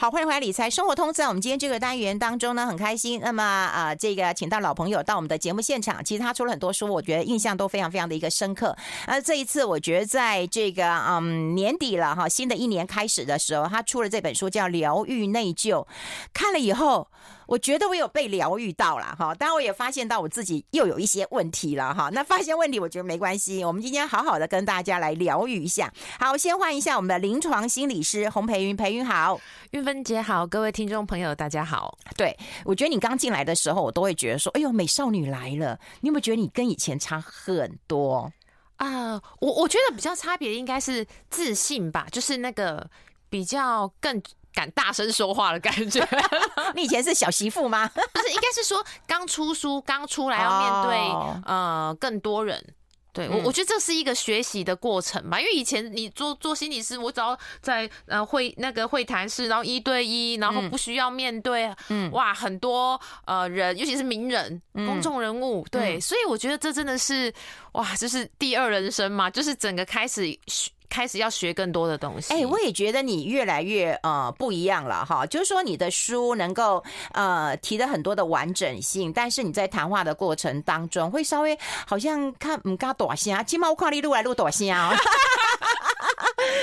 好，欢迎回来理财生活通。在我们今天这个单元当中呢，很开心。那么啊、这个请到老朋友到我们的节目现场。其实他出了很多书，我觉得印象都非常非常的一个深刻。而这一次，我觉得在这个嗯年底了哈，新的一年开始的时候，他出了这本书叫《疗愈内疚》。看了以后，我觉得我有被疗愈到了哈。当然，我也发现到我自己又有一些问题了哈。那发现问题，我觉得没关系。我们今天好好的跟大家来疗愈一下。好，先换一下我们的临床心理师洪培云，培云好。玉芬姐好，各位听众朋友大家好。对，我觉得你刚进来的时候，我都会觉得说，哎呦，美少女来了。你有没有觉得你跟以前差很多啊？呃，我我觉得比较差别应该是自信吧，就是那个比较更敢大声说话的感觉。你以前是小媳妇吗？不是，应该是说刚出书，刚出来要面对，哦，呃更多人。对我，我觉得这是一个学习的过程吧。因为以前你做做心理师，我只要在呃会那个会谈室，然后一对一，然后不需要面对，嗯，哇，很多呃人，尤其是名人、公众人物，对，所以我觉得这真的是哇，就是第二人生嘛，就是整个开始学。开始要学更多的东西。哎、我也觉得你越来越呃不一样了哈。就是说，你的书能够呃提的很多的完整性，但是你在谈话的过程当中，会稍微好像看唔嘎短声，起码我看你录来录短声哦。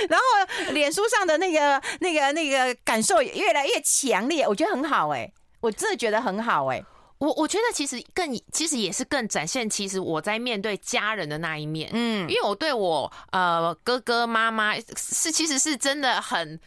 然后脸书上的那个那个那个感受越来越强烈，我觉得很好哎、我真的觉得很好哎、我我觉得其实更其实也是更展现其实我在面对家人的那一面，嗯，因为我对我呃哥哥妈妈是其实是真的很。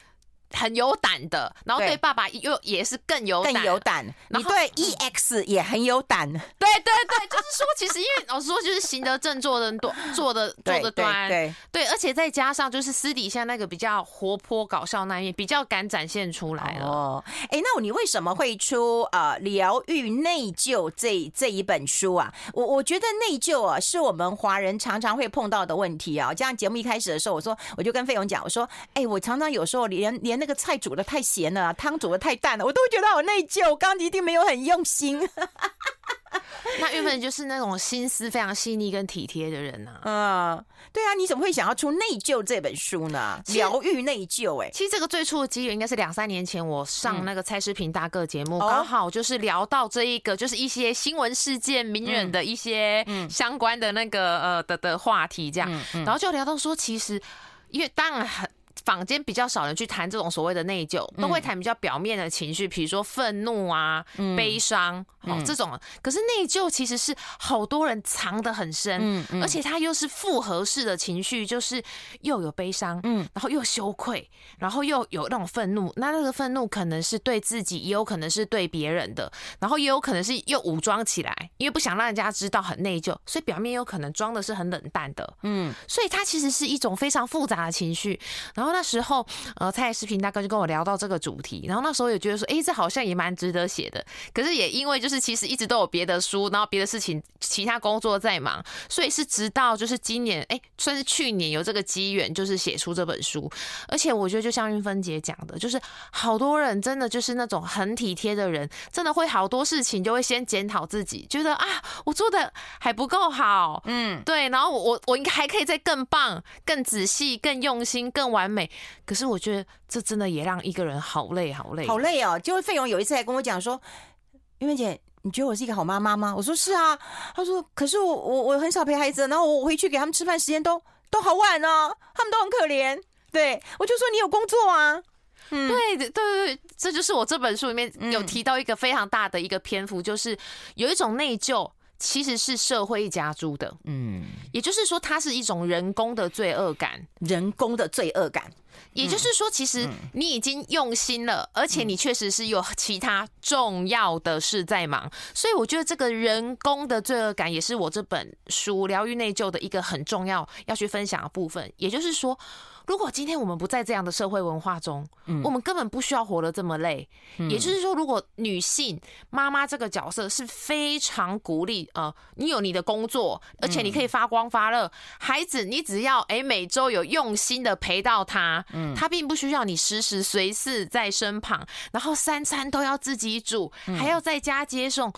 很有胆的，然后对爸爸又也是更有胆，更有胆。你对 EX 也很有胆，嗯，对对对，就是说，其实因为老实说，就是行得正，坐得端，坐的坐得端，对对，对，而且再加上就是私底下那个比较活泼搞笑那一面，比较敢展现出来了。哦，哎，那你为什么会出呃疗愈内疚这这一本书啊？我我觉得内疚啊，是我们华人常常会碰到的问题啊。这样节目一开始的时候，我说我就跟费勇讲，我说，哎，我常常有时候连连。那个菜煮的太咸了，汤煮的太淡了，我都会觉得好内疚。刚刚一定没有很用心。那韵芬就是那种心思非常细腻跟体贴的人呢、啊。嗯，对啊，你怎么会想要出《内疚》这本书呢？疗愈内疚，哎，其实这个最初的机缘应该是两三年前，我上那个蔡诗平大哥节目，刚、嗯、好就是聊到这一个，就是一些新闻事件、名人的一些相关的那个呃的的话题，这样，然后就聊到说，其实因为当然很。坊间比较少人去谈这种所谓的内疚，都会谈比较表面的情绪，比如说愤怒啊、嗯、悲伤，哦这种。可是内疚其实是好多人藏得很深，嗯嗯，而且它又是复合式的情绪，就是又有悲伤，嗯，然后又羞愧，然后又有那种愤怒。那那个愤怒可能是对自己，也有可能是对别人的，然后也有可能是又武装起来，因为不想让人家知道很内疚，所以表面有可能装的是很冷淡的，嗯，所以它其实是一种非常复杂的情绪，然后。那时候，呃，蔡视频大哥就跟我聊到这个主题，然后那时候也觉得说，哎，这好像也蛮值得写的。可是也因为就是其实一直都有别的书，然后别的事情、其他工作在忙，所以是直到就是今年，哎，算是去年有这个机缘，就是写出这本书。而且我觉得就像韵芬姐讲的，就是好多人真的就是那种很体贴的人，真的会好多事情就会先检讨自己，觉得啊，我做的还不够好，嗯，对，然后我我应该还可以再更棒、更仔细、更用心、更完美。可是我觉得这真的也让一个人好累，好累，好累哦。就费勇有一次还跟我讲说：“玉梅姐，你觉得我是一个好妈妈吗？”我说：“是啊。”他说：“可是我我我很少陪孩子，然后我回去给他们吃饭时间都都好晚哦，他们都很可怜。”对，我就说：“你有工作啊。”嗯，对对对对，这就是我这本书里面有提到一个非常大的一个篇幅，就是有一种内疚。其实是社会加诸的，嗯，也就是说，它是一种人工的罪恶感，人工的罪恶感。也就是说，其实你已经用心了，而且你确实是有其他重要的事在忙，所以我觉得这个人工的罪恶感也是我这本书《疗愈内疚》的一个很重要要去分享的部分。也就是说。如果今天我们不在这样的社会文化中，嗯，我们根本不需要活得这么累。嗯，也就是说，如果女性妈妈这个角色是非常鼓励，呃，你有你的工作，而且你可以发光发热，孩子你只要哎每周有用心的陪到他，嗯，他并不需要你时时随侍在身旁，然后三餐都要自己煮，还要在家接送，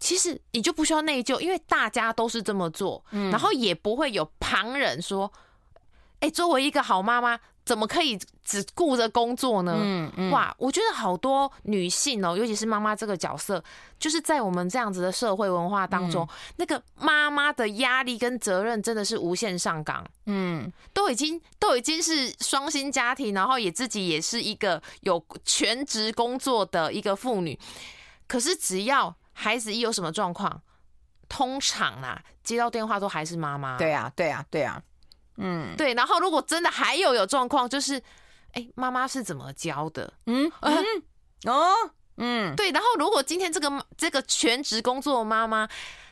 其实你就不需要内疚，因为大家都是这么做，然后也不会有旁人说。哎，作为一个好妈妈，怎么可以只顾着工作呢？嗯嗯，哇，我觉得好多女性哦，尤其是妈妈这个角色，就是在我们这样子的社会文化当中，嗯、那个妈妈的压力跟责任真的是无限上岗。嗯，都已经都已经是双薪家庭，然后也自己也是一个有全职工作的一个妇女，可是只要孩子一有什么状况，通常啊接到电话都还是妈妈。对啊，对啊，对啊。嗯，对，然后如果真的还有有状况，就是，哎，妈妈是怎么教的？嗯嗯哦嗯，对，然后如果今天这个这个全职工作妈妈，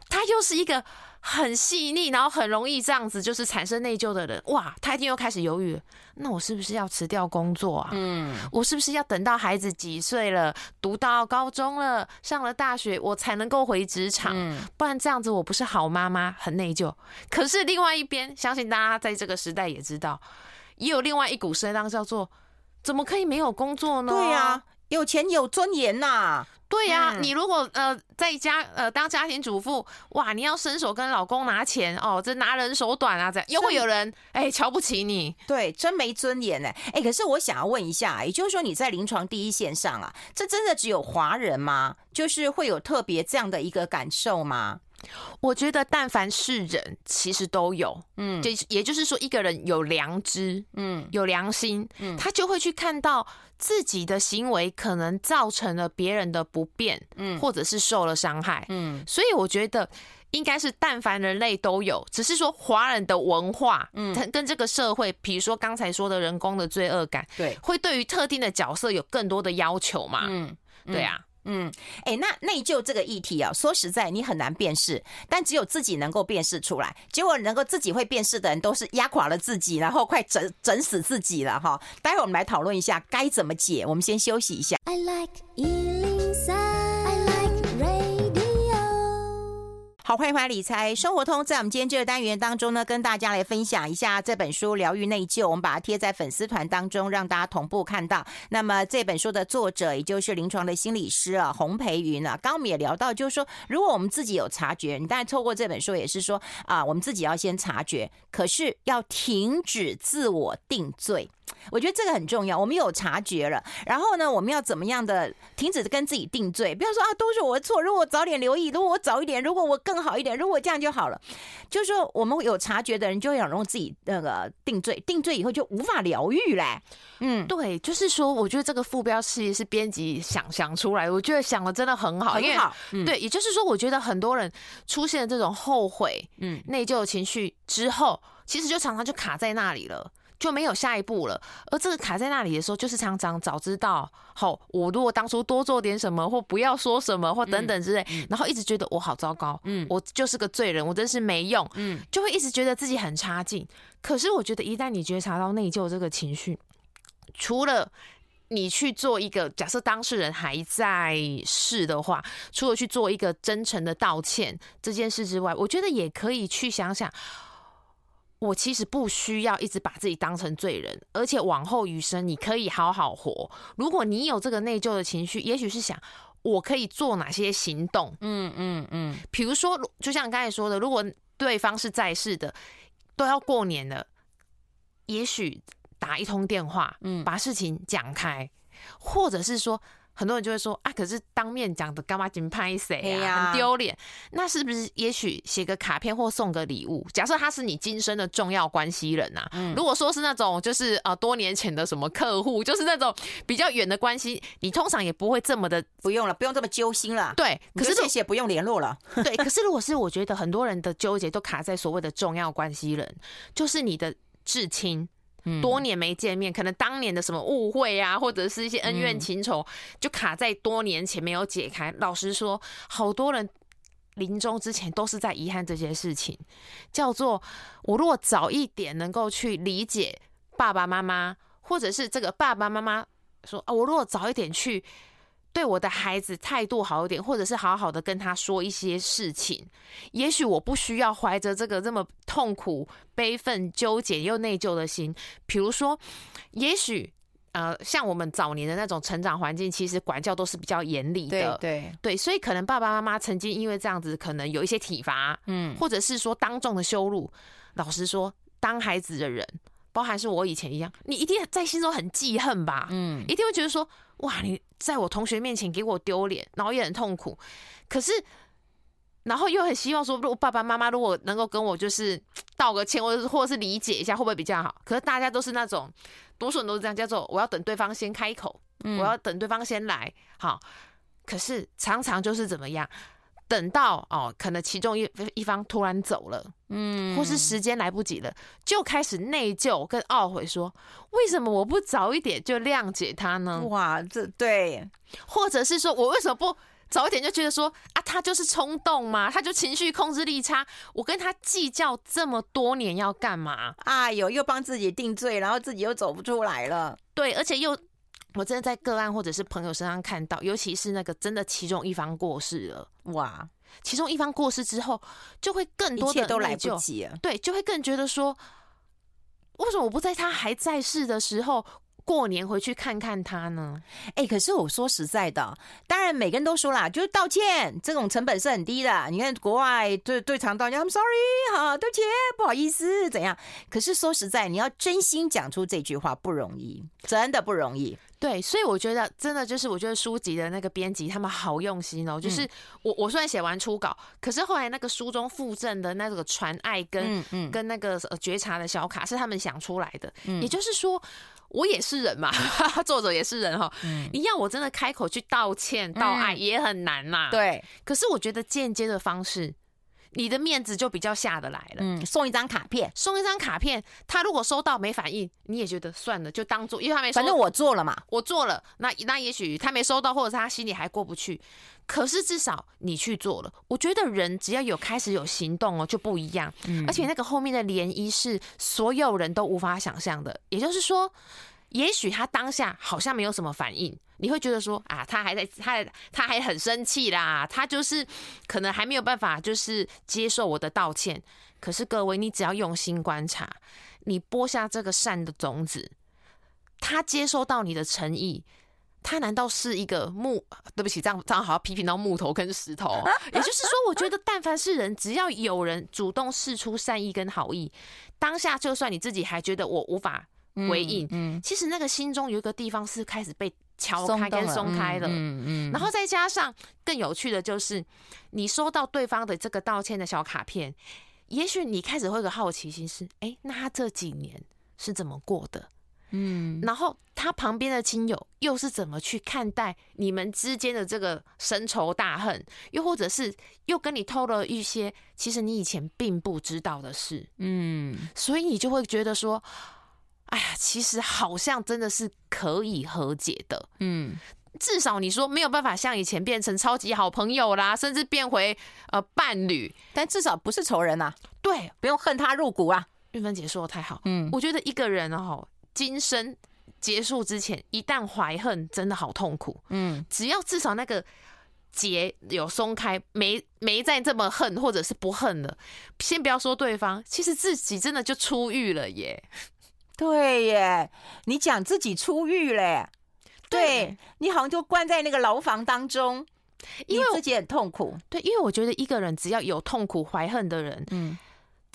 她又是一个。很细腻，然后很容易这样子就是产生内疚的人，哇，他一定又开始犹豫了。那我是不是要辞掉工作啊？嗯，我是不是要等到孩子几岁了，读到高中了，上了大学，我才能够回职场？嗯，不然这样子我不是好妈妈，很内疚。可是另外一边，相信大家在这个时代也知道，也有另外一股声浪叫做：怎么可以没有工作呢？对呀，有钱有尊严呐。对呀、你如果呃在家呃当家庭主妇，哇，你要伸手跟老公拿钱哦，这拿人手短啊，这样又会有人哎瞧不起你，对，真没尊严哎哎。可是我想要问一下，也就是说你在临床第一线上啊，这真的只有华人吗？就是会有特别这样的一个感受吗？我觉得，但凡是人，其实都有，嗯，就也就是说，一个人有良知，嗯，有良心，嗯，他就会去看到自己的行为可能造成了别人的不便，嗯，或者是受了伤害，嗯，所以我觉得应该是但凡人类都有，只是说华人的文化，嗯，跟这个社会，比如说刚才说的人工的罪恶感，对，会对于特定的角色有更多的要求嘛，嗯，对啊。嗯，嗯哎、欸，那内疚这个议题啊，说实在，你很难辨识，但只有自己能够辨识出来。结果能够自己会辨识的人，都是压垮了自己，然后快整整死自己了哈。待会我们来讨论一下该怎么解。我们先休息一下。I like 好，欢迎回来理财生活通。在我们今天这个单元当中呢，跟大家来分享一下这本书《疗愈内疚》，我们把它贴在粉丝团当中，让大家同步看到。那么这本书的作者，也就是临床的心理师啊，洪培云啊，刚刚我们也聊到，就是说，如果我们自己有察觉，你当然透过这本书也是说啊，我们自己要先察觉，可是要停止自我定罪。我觉得这个很重要，我们有察觉了，然后呢，我们要怎么样的停止跟自己定罪？不要说啊，都是我的错。如果我早点留意，如果我早一点，如果我更好一点，如果这样就好了。就是说，我们有察觉的人，就会很容易自己那个定罪，定罪以后就无法疗愈嘞。嗯，对，就是说，我觉得这个副标其实是编辑想想出来，我觉得想的真的很好，很好。嗯、对，也就是说，我觉得很多人出现这种后悔、嗯内疚的情绪之后，其实就常常就卡在那里了。就没有下一步了，而这个卡在那里的时候，就是常常早知道，好，我如果当初多做点什么，或不要说什么，或等等之类，然后一直觉得我好糟糕，嗯，我就是个罪人，我真是没用，嗯，就会一直觉得自己很差劲。可是我觉得，一旦你觉察到内疚这个情绪，除了你去做一个假设当事人还在世的话，除了去做一个真诚的道歉这件事之外，我觉得也可以去想想。我其实不需要一直把自己当成罪人，而且往后余生你可以好好活。如果你有这个内疚的情绪，也许是想我可以做哪些行动？嗯嗯嗯，比如说，就像刚才说的，如果对方是在世的，都要过年了，也许打一通电话，嗯，把事情讲开，或者是说。很多人就会说啊，可是当面讲的干嘛紧拍谁啊，很丢脸。那是不是也许写个卡片或送个礼物？假设他是你今生的重要关系人呐，嗯，如果说是那种就是呃多年前的什么客户，就是那种比较远的关系，你通常也不会这么的不用了，不用这么揪心了。对，可是谢谢不用联络了。对，可是如果是我觉得很多人的纠结都卡在所谓的重要关系人，就是你的至亲。多年没见面，可能当年的什么误会啊，或者是一些恩怨情仇，就卡在多年前没有解开。老实说，好多人临终之前都是在遗憾这些事情，叫做我如果早一点能够去理解爸爸妈妈，或者是这个爸爸妈妈说啊，我如果早一点去。对我的孩子态度好一点，或者是好好的跟他说一些事情，也许我不需要怀着这个这么痛苦、悲愤、纠结又内疚的心。比如说，也许呃，像我们早年的那种成长环境，其实管教都是比较严厉的，对对对，所以可能爸爸妈妈曾经因为这样子，可能有一些体罚，嗯，或者是说当众的羞辱。老实说，当孩子的人包含是我以前一样，你一定在心中很记恨吧？嗯，一定会觉得说，哇，你在我同学面前给我丢脸，然后也很痛苦。可是，然后又很希望说，如果爸爸妈妈如果能够跟我就是道个歉，或者或者是理解一下，会不会比较好？可是大家都是那种，多数人都是这样，叫做我要等对方先开口，嗯、我要等对方先来。好，可是常常就是怎么样？等到哦，可能其中一一方突然走了，嗯，或是时间来不及了，就开始内疚跟懊悔，说为什么我不早一点就谅解他呢？哇，这对，或者是说我为什么不早一点就觉得说啊，他就是冲动嘛，他就情绪控制力差，我跟他计较这么多年要干嘛？哎呦，又帮自己定罪，然后自己又走不出来了，对，而且又。我真的在个案或者是朋友身上看到，尤其是那个真的其中一方过世了，哇！其中一方过世之后，就会更多的都来不及了，对，就会更觉得说，为什么我不在他还在世的时候？过年回去看看他呢？哎、欸，可是我说实在的，当然每个人都说啦，就是道歉这种成本是很低的。你看国外对对常道歉，I'm sorry，好，对不起，不好意思，怎样？可是说实在，你要真心讲出这句话不容易，真的不容易。对，所以我觉得真的就是，我觉得书籍的那个编辑他们好用心哦。就是我我虽然写完初稿，可是后来那个书中附赠的那个传爱跟嗯嗯跟那个觉察的小卡是他们想出来的，嗯、也就是说。我也是人嘛，作者也是人哈。你要我真的开口去道歉、道爱也很难呐。对，可是我觉得间接的方式，你的面子就比较下得来了。嗯，送一张卡片，送一张卡片，他如果收到没反应，你也觉得算了，就当做因为他没收。反正我做了嘛，我做了。那那也许他没收到，或者是他心里还过不去。可是至少你去做了。我觉得人只要有开始有行动哦，就不一样。而且那个后面的涟漪是所有人都无法想象的。也就是说，也许他当下好像没有什么反应，你会觉得说啊，他还在，他他还很生气啦，他就是可能还没有办法，就是接受我的道歉。可是各位，你只要用心观察，你播下这个善的种子，他接收到你的诚意。他难道是一个木？对不起，这样这样好像批评到木头跟石头。也就是说，我觉得但凡是人，只要有人主动示出善意跟好意，当下就算你自己还觉得我无法回应，嗯，嗯，其实那个心中有一个地方是开始被敲开跟松开了，嗯嗯，然后再加上更有趣的就是，你收到对方的这个道歉的小卡片，也许你开始会有个好奇心是，哎，那他这几年是怎么过的？嗯，然后他旁边的亲友又是怎么去看待你们之间的这个深仇大恨？又或者是又跟你透了一些其实你以前并不知道的事？嗯，所以你就会觉得说，哎呀，其实好像真的是可以和解的。嗯，至少你说没有办法像以前变成超级好朋友啦，甚至变回呃伴侣，但至少不是仇人呐。对，不用恨他入骨啊。玉芬姐说的太好。嗯，我觉得一个人哦。今生结束之前，一旦怀恨，真的好痛苦。嗯，只要至少那个结有松开，没没再这么恨，或者是不恨了。先不要说对方，其实自己真的就出狱了耶。对耶，你讲自己出狱嘞，对，对你好像就关在那个牢房当中，因为自己很痛苦。对，因为我觉得一个人只要有痛苦、怀恨的人，嗯。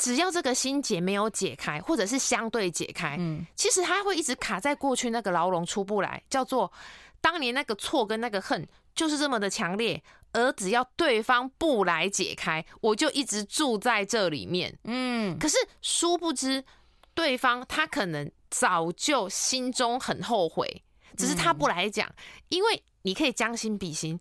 只要这个心结没有解开，或者是相对解开，嗯，其实他会一直卡在过去那个牢笼出不来，叫做当年那个错跟那个恨就是这么的强烈，而只要对方不来解开，我就一直住在这里面，嗯。可是殊不知，对方他可能早就心中很后悔，只是他不来讲，因为你可以将心比心。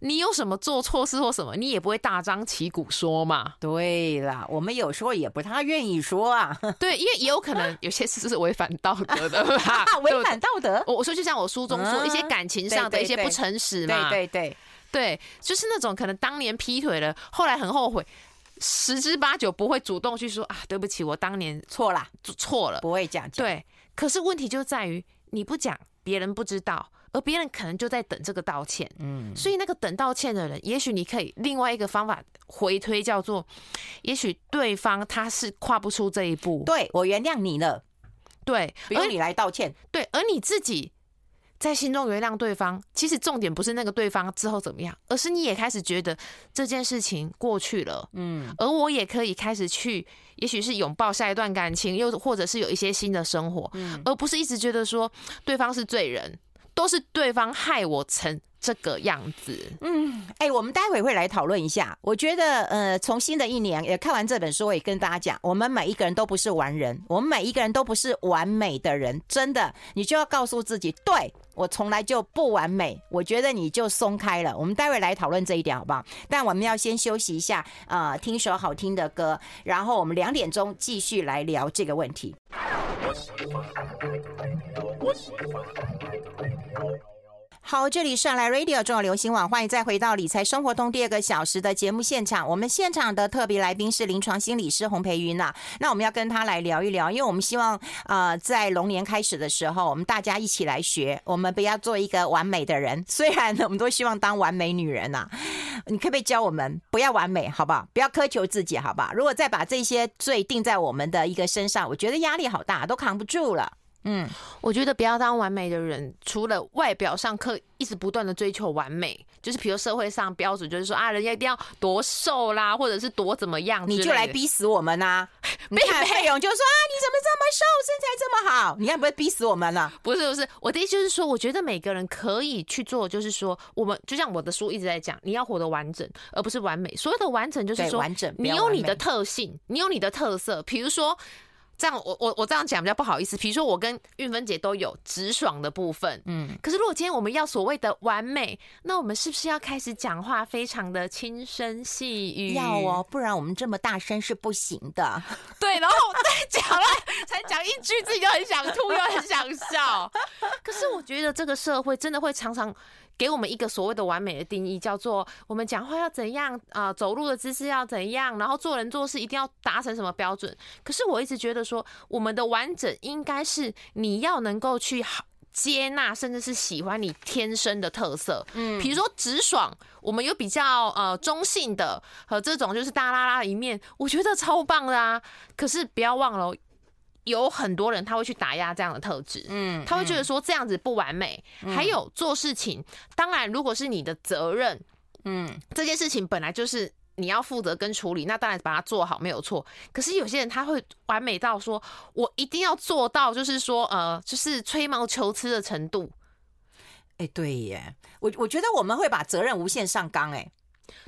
你有什么做错事或什么，你也不会大张旗鼓说嘛。对啦，我们有时候也不太愿意说啊。对，因为也有可能有些事是违反道德的，违反道德。我我说就像我书中说，一些感情上的一些不诚实嘛。对对对对，就是那种可能当年劈腿了，后来很后悔，十之八九不会主动去说啊，对不起，我当年错了，错了，不会讲。对，可是问题就在于你不讲，别人不知道。而别人可能就在等这个道歉，嗯，所以那个等道歉的人，也许你可以另外一个方法回推，叫做，也许对方他是跨不出这一步，对，我原谅你了，对，不用你来道歉，对，而你自己在心中原谅对方，其实重点不是那个对方之后怎么样，而是你也开始觉得这件事情过去了，嗯，而我也可以开始去，也许是拥抱下一段感情，又或者是有一些新的生活，嗯，而不是一直觉得说对方是罪人，都是对方害我成这个样子。嗯，哎、欸，我们待会会来讨论一下。我觉得，呃，从新的一年也看完这本书，我也跟大家讲，我们每一个人都不是完人，我们每一个人都不是完美的人，真的，你就要告诉自己，对。我从来就不完美，我觉得你就松开了。我们待会来讨论这一点，好不好？但我们要先休息一下，呃，听首好听的歌，然后我们两点钟继续来聊这个问题。好，这里是来 Radio 中国流行网，欢迎再回到理财生活通第二个小时的节目现场。我们现场的特别来宾是临床心理师洪培云呐。那我们要跟他来聊一聊，因为我们希望呃，在龙年开始的时候，我们大家一起来学，我们不要做一个完美的人。虽然我们都希望当完美女人呐、你可不可以教我们不要完美，好不好？不要苛求自己，好不好？如果再把这些罪定在我们的一个身上，我觉得压力好大，都扛不住了。嗯，我觉得不要当完美的人，除了外表上刻一直不断的追求完美，就是比如社会上标准，就是说啊，人家一定要多瘦啦，或者是多怎么样，你就来逼死我们呐、啊！你看费勇就说啊，你怎么这么瘦，身材这么好？你看不会逼死我们了？不是不是，我的意思就是说，我觉得每个人可以去做，就是说，我们就像我的书一直在讲，你要活得完整，而不是完美。所有的完整就是说，完整，你有你的特性，你有你的特色，比如说。这样我我我这样讲比较不好意思，比如说我跟运芬姐都有直爽的部分，嗯，可是如果今天我们要所谓的完美，那我们是不是要开始讲话非常的轻声细语？要哦，不然我们这么大声是不行的。对，然后再讲了，才讲一句自己就很想吐又很想笑。可是我觉得这个社会真的会常常。给我们一个所谓的完美的定义，叫做我们讲话要怎样啊、呃，走路的姿势要怎样，然后做人做事一定要达成什么标准。可是我一直觉得说，我们的完整应该是你要能够去接纳，甚至是喜欢你天生的特色。嗯，比如说直爽，我们有比较呃中性的和这种就是大啦啦的一面，我觉得超棒的啊。可是不要忘了。有很多人他会去打压这样的特质，嗯，他会觉得说这样子不完美。嗯、还有做事情，当然如果是你的责任，嗯，这件事情本来就是你要负责跟处理，那当然把它做好没有错。可是有些人他会完美到说，我一定要做到，就是说呃，就是吹毛求疵的程度。哎，对耶，我我觉得我们会把责任无限上纲。哎，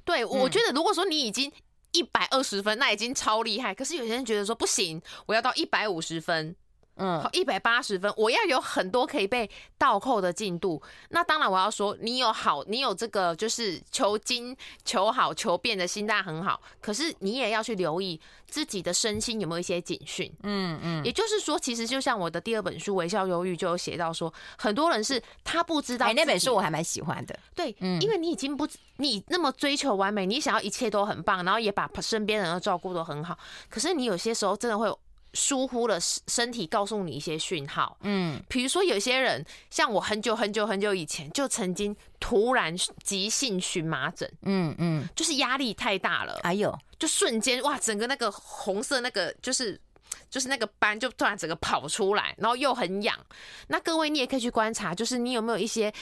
对，我觉得如果说你已经。一百二十分，那已经超厉害。可是有些人觉得说不行，我要到一百五十分。嗯，好，一百八十分，我要有很多可以被倒扣的进度。那当然，我要说你有好，你有这个就是求精、求好、求变的心态很好。可是你也要去留意自己的身心有没有一些警讯。嗯嗯，也就是说，其实就像我的第二本书《微笑忧郁》就有写到说，很多人是他不知道。哎，那本书我还蛮喜欢的。对，嗯，因为你已经不，你那么追求完美，你想要一切都很棒，然后也把身边人都照顾得很好。可是你有些时候真的会。疏忽了身体告诉你一些讯号，嗯，比如说有些人像我很久很久很久以前就曾经突然急性荨麻疹，嗯嗯，就是压力太大了，哎呦，就瞬间哇，整个那个红色那个就是就是那个斑就突然整个跑出来，然后又很痒。那各位你也可以去观察，就是你有没有一些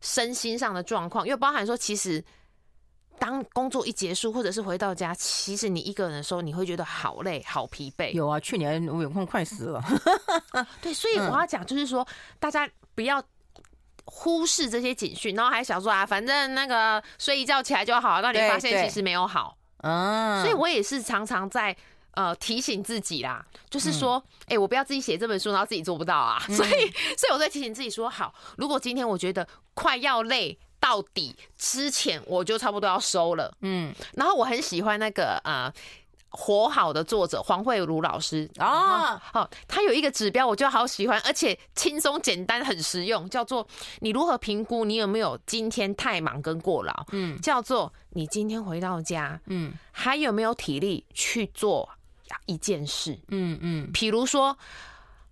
身心上的状况，因为包含说其实。当工作一结束，或者是回到家，其实你一个人的时候，你会觉得好累、好疲惫。有啊，去年我有空快死了。对，所以我要讲，就是说，大家不要忽视这些警讯，然后还想说啊，反正那个睡一觉起来就好，那你发现其实没有好。嗯，所以我也是常常在呃提醒自己啦，就是说，哎、嗯欸，我不要自己写这本书，然后自己做不到啊。所以，所以我在提醒自己说，好，如果今天我觉得快要累。到底之前我就差不多要收了，嗯，然后我很喜欢那个呃活好的作者黄慧如老师。啊，好，他有一个指标我就好喜欢，而且轻松简单很实用，叫做你如何评估你有没有今天太忙跟过劳，嗯，叫做你今天回到家，嗯，还有没有体力去做一件事，嗯嗯，比如说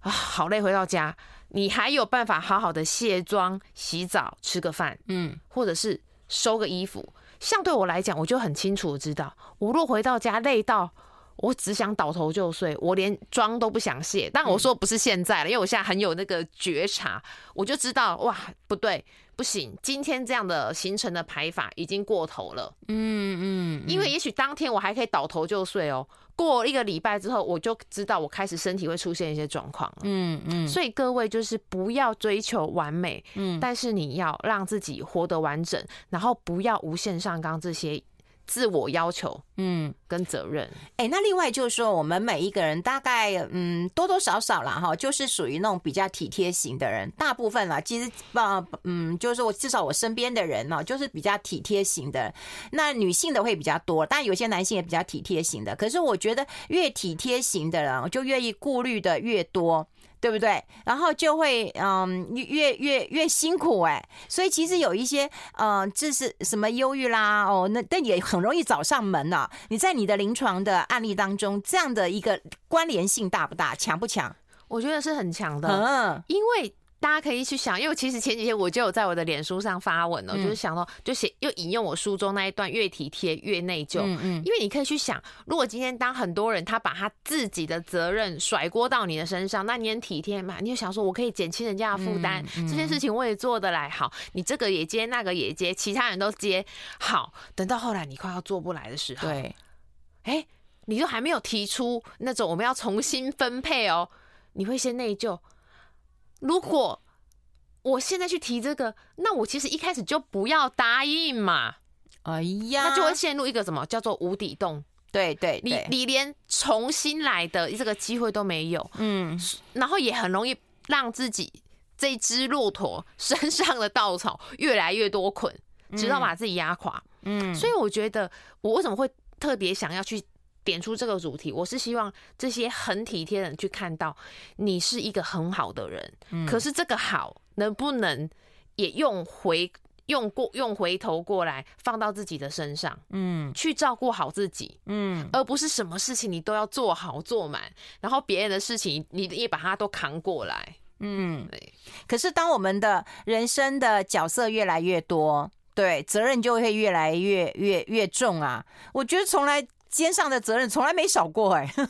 啊，好累回到家。你还有办法好好的卸妆、洗澡、吃个饭，嗯，或者是收个衣服。像对我来讲，我就很清楚的知道，我若回到家累到我只想倒头就睡，我连妆都不想卸。但我说不是现在了，因为我现在很有那个觉察，我就知道哇，不对，不行，今天这样的行程的排法已经过头了。嗯嗯，因为也许当天我还可以倒头就睡哦。过一个礼拜之后，我就知道我开始身体会出现一些状况了。嗯嗯，所以各位就是不要追求完美，嗯，但是你要让自己活得完整，然后不要无限上纲这些。自我要求，嗯，跟责任，哎、欸，那另外就是说，我们每一个人大概，嗯，多多少少啦，哈，就是属于那种比较体贴型的人，大部分啦，其实，呃，嗯，就是我至少我身边的人呢，就是比较体贴型的。那女性的会比较多，但有些男性也比较体贴型的。可是我觉得，越体贴型的人，就愿意顾虑的越多。对不对？然后就会嗯越越越辛苦哎，所以其实有一些嗯，这是什么忧郁啦哦，那但也很容易找上门啊。你在你的临床的案例当中，这样的一个关联性大不大？强不强？我觉得是很强的，嗯，因为。大家可以去想，因为其实前几天我就有在我的脸书上发文了，就是想到，就写又引用我书中那一段“越体贴越内疚”。嗯嗯，因为你可以去想，如果今天当很多人他把他自己的责任甩锅到你的身上，那你很体贴嘛？你就想说，我可以减轻人家的负担，这件事情我也做得来。好，你这个也接，那个也接，其他人都接。好，等到后来你快要做不来的时候，对，哎，你就还没有提出那种我们要重新分配哦，你会先内疚。如果我现在去提这个，那我其实一开始就不要答应嘛。哎呀，那就会陷入一个什么叫做无底洞。对对，你你连重新来的这个机会都没有。嗯，然后也很容易让自己这只骆驼身上的稻草越来越多捆，直到把自己压垮。嗯，所以我觉得我为什么会特别想要去。点出这个主题，我是希望这些很体贴的人去看到你是一个很好的人。嗯，可是这个好能不能也用回用过用回头过来放到自己的身上？嗯，去照顾好自己。嗯，而不是什么事情你都要做好做满，然后别人的事情你也把它都扛过来。嗯，对。可是当我们的人生的角色越来越多，对，责任就会越来越越越重啊。我觉得从来。肩上的责任从来没少过哎，对，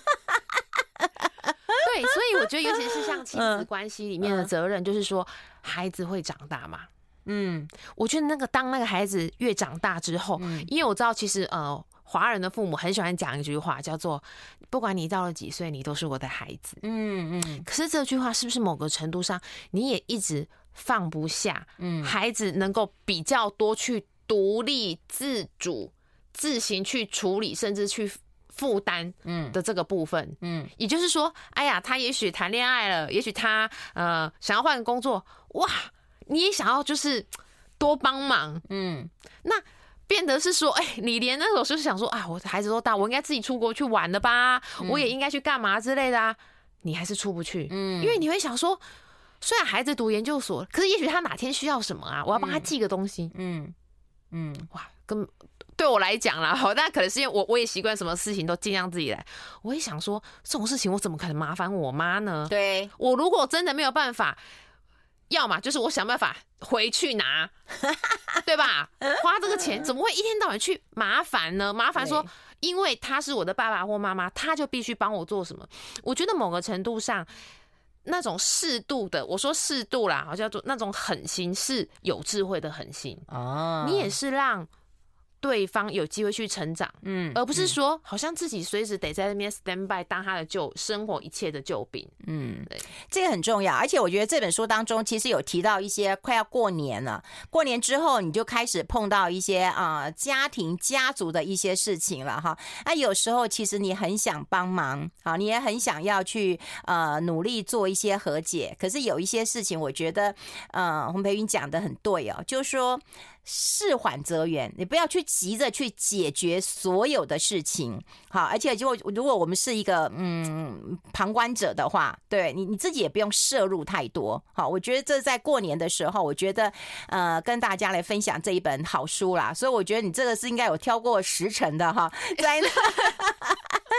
所以我觉得尤其是像亲子关系里面的责任，就是说孩子会长大嘛，嗯，我觉得那个当那个孩子越长大之后，因为我知道其实呃华人的父母很喜欢讲一句话，叫做不管你到了几岁，你都是我的孩子，嗯嗯，可是这句话是不是某个程度上你也一直放不下？嗯，孩子能够比较多去独立自主。自行去处理，甚至去负担，嗯的这个部分，嗯，也就是说，哎呀，他也许谈恋爱了，也许他呃想要换个工作，哇，你也想要就是多帮忙，嗯，那变得是说，哎，你连那种就是想说，啊，我孩子都大，我应该自己出国去玩了吧，我也应该去干嘛之类的啊，你还是出不去，嗯，因为你会想说，虽然孩子读研究所，可是也许他哪天需要什么啊，我要帮他寄个东西，嗯。嗯，哇，跟。对我来讲啦，好，但可能是因为我我也习惯什么事情都尽量自己来。我也想说，这种事情我怎么可能麻烦我妈呢？对，我如果真的没有办法，要么就是我想办法回去拿，对吧？花这个钱怎么会一天到晚去麻烦呢？麻烦说，因为他是我的爸爸或妈妈，他就必须帮我做什么？我觉得某个程度上，那种适度的，我说适度啦，好像叫做那种狠心是有智慧的狠心哦。你也是让。对方有机会去成长，嗯，而不是说好像自己随时得在那边 stand by 当他的救生活一切的救兵，嗯，对，这个很重要。而且我觉得这本书当中其实有提到一些快要过年了，过年之后你就开始碰到一些啊、呃、家庭家族的一些事情了哈。那有时候其实你很想帮忙啊，你也很想要去呃努力做一些和解，可是有一些事情我觉得呃洪培云讲的很对哦，就是说。事缓则圆，你不要去急着去解决所有的事情，好，而且就如果我们是一个嗯旁观者的话，对你你自己也不用摄入太多，好，我觉得这在过年的时候，我觉得呃跟大家来分享这一本好书啦，所以我觉得你这个是应该有挑过时辰的哈，在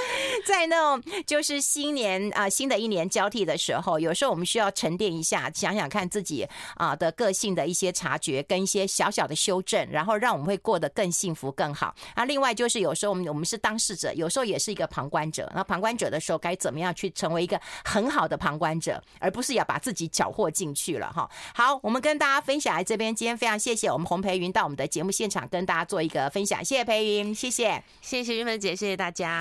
在那种就是新年啊、新的一年交替的时候，有时候我们需要沉淀一下，想想看自己啊的个性的一些察觉跟一些小小的修正，然后让我们会过得更幸福更好。啊，另外就是有时候我们我们是当事者，有时候也是一个旁观者。那旁观者的时候该怎么样去成为一个很好的旁观者，而不是要把自己搅和进去了哈。好，我们跟大家分享在这边，今天非常谢谢我们洪培云到我们的节目现场跟大家做一个分享，谢谢培云，谢谢，谢谢韵芬姐，谢谢大家。